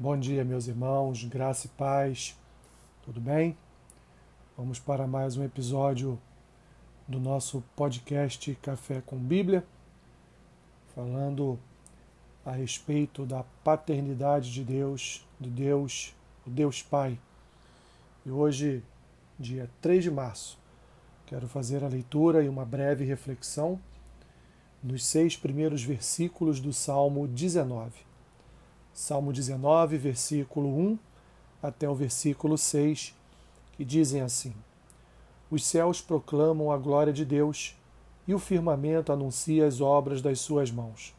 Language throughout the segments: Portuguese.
Bom dia, meus irmãos, graça e paz, tudo bem? Vamos para mais um episódio do nosso podcast Café com Bíblia, falando a respeito da paternidade de Deus, de Deus, o Deus Pai. E hoje, dia 3 de março, quero fazer a leitura e uma breve reflexão nos seis primeiros versículos do Salmo 19. Salmo 19, versículo 1 até o versículo 6, que dizem assim: Os céus proclamam a glória de Deus e o firmamento anuncia as obras das suas mãos.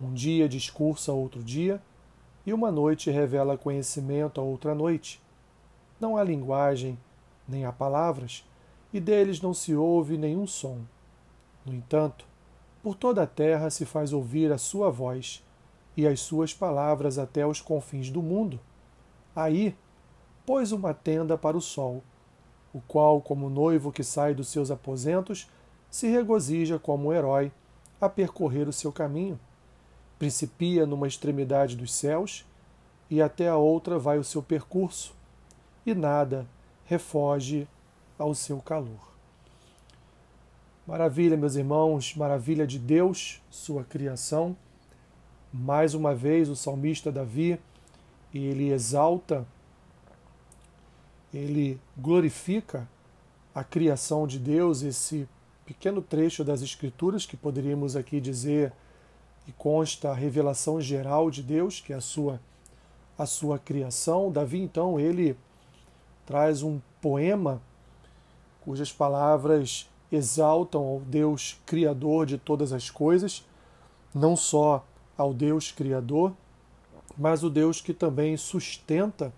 Um dia discursa outro dia e uma noite revela conhecimento a outra noite. Não há linguagem, nem há palavras, e deles não se ouve nenhum som. No entanto, por toda a terra se faz ouvir a sua voz e as suas palavras até os confins do mundo. Aí pôs uma tenda para o sol, o qual, como noivo que sai dos seus aposentos, se regozija como um herói a percorrer o seu caminho. Principia numa extremidade dos céus e até a outra vai o seu percurso, e nada refoge ao seu calor. Maravilha, meus irmãos, maravilha de Deus, sua criação mais uma vez o salmista Davi, ele exalta, ele glorifica a criação de Deus, esse pequeno trecho das Escrituras que poderíamos aqui dizer e consta a revelação geral de Deus, que é a sua a sua criação. Davi então ele traz um poema cujas palavras exaltam ao Deus criador de todas as coisas, não só ao Deus Criador, mas o Deus que também sustenta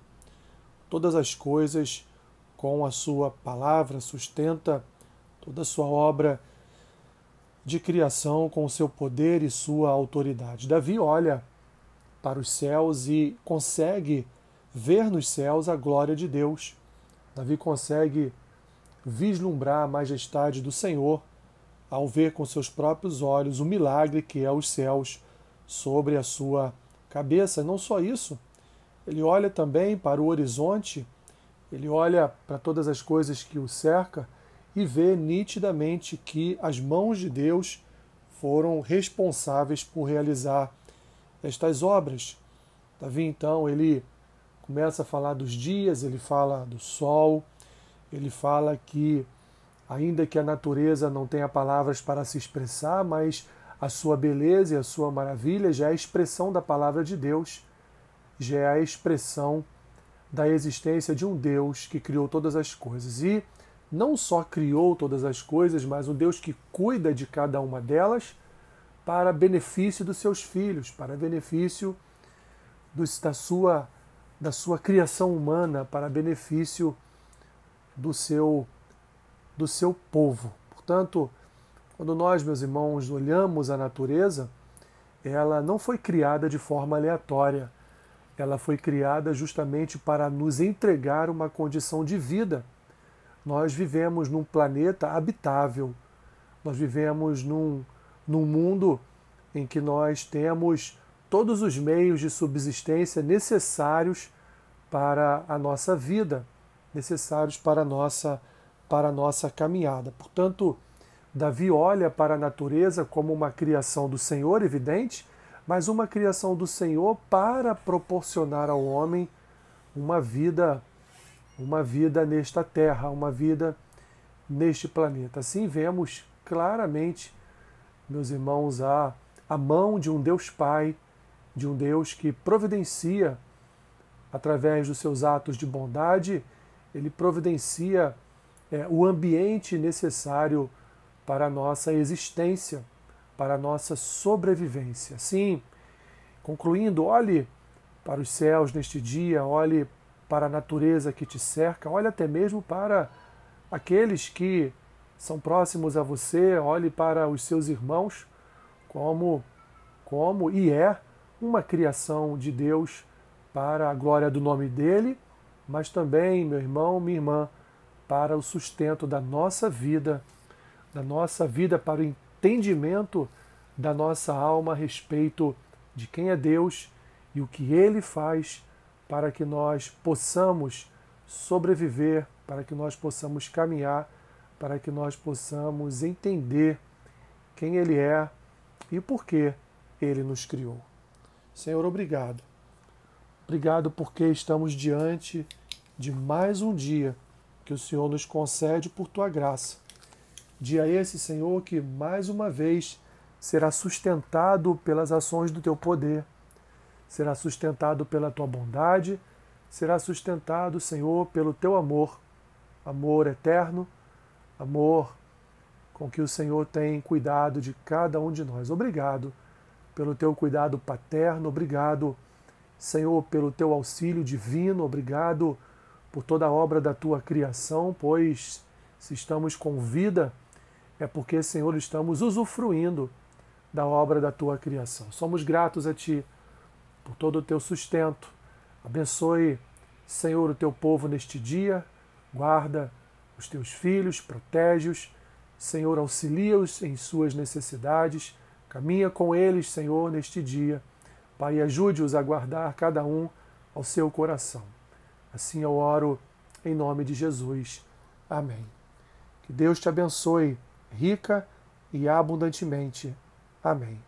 todas as coisas com a sua palavra, sustenta toda a sua obra de criação com o seu poder e sua autoridade. Davi olha para os céus e consegue ver nos céus a glória de Deus. Davi consegue vislumbrar a majestade do Senhor ao ver com seus próprios olhos o milagre que é os céus sobre a sua cabeça. Não só isso, ele olha também para o horizonte, ele olha para todas as coisas que o cerca e vê nitidamente que as mãos de Deus foram responsáveis por realizar estas obras. Davi então ele começa a falar dos dias, ele fala do sol, ele fala que ainda que a natureza não tenha palavras para se expressar, mas a sua beleza e a sua maravilha já é a expressão da palavra de Deus, já é a expressão da existência de um Deus que criou todas as coisas. E não só criou todas as coisas, mas um Deus que cuida de cada uma delas para benefício dos seus filhos, para benefício dos, da, sua, da sua criação humana, para benefício do seu, do seu povo. Portanto, quando nós, meus irmãos, olhamos a natureza, ela não foi criada de forma aleatória. Ela foi criada justamente para nos entregar uma condição de vida. Nós vivemos num planeta habitável. Nós vivemos num, num mundo em que nós temos todos os meios de subsistência necessários para a nossa vida, necessários para a nossa, para a nossa caminhada. Portanto, Davi olha para a natureza como uma criação do Senhor, evidente, mas uma criação do Senhor para proporcionar ao homem uma vida, uma vida nesta terra, uma vida neste planeta. Assim vemos claramente, meus irmãos, a, a mão de um Deus Pai, de um Deus que providencia através dos seus atos de bondade, ele providencia é, o ambiente necessário para a nossa existência, para a nossa sobrevivência. Sim, concluindo, olhe para os céus neste dia, olhe para a natureza que te cerca, olhe até mesmo para aqueles que são próximos a você, olhe para os seus irmãos como como e é uma criação de Deus para a glória do nome dele, mas também, meu irmão, minha irmã, para o sustento da nossa vida da nossa vida, para o entendimento da nossa alma a respeito de quem é Deus e o que Ele faz para que nós possamos sobreviver, para que nós possamos caminhar, para que nós possamos entender quem Ele é e por que Ele nos criou. Senhor, obrigado. Obrigado porque estamos diante de mais um dia que o Senhor nos concede por tua graça. Dia esse, Senhor, que mais uma vez será sustentado pelas ações do teu poder, será sustentado pela tua bondade, será sustentado, Senhor, pelo teu amor, amor eterno, amor com que o Senhor tem cuidado de cada um de nós. Obrigado pelo teu cuidado paterno, obrigado, Senhor, pelo teu auxílio divino, obrigado por toda a obra da tua criação, pois se estamos com vida, é porque, Senhor, estamos usufruindo da obra da tua criação. Somos gratos a Ti por todo o teu sustento. Abençoe, Senhor, o teu povo neste dia, guarda os teus filhos, protege-os. Senhor, auxilia-os em suas necessidades. Caminha com eles, Senhor, neste dia. Pai, ajude-os a guardar cada um ao seu coração. Assim eu oro em nome de Jesus. Amém. Que Deus te abençoe rica e abundantemente. Amém.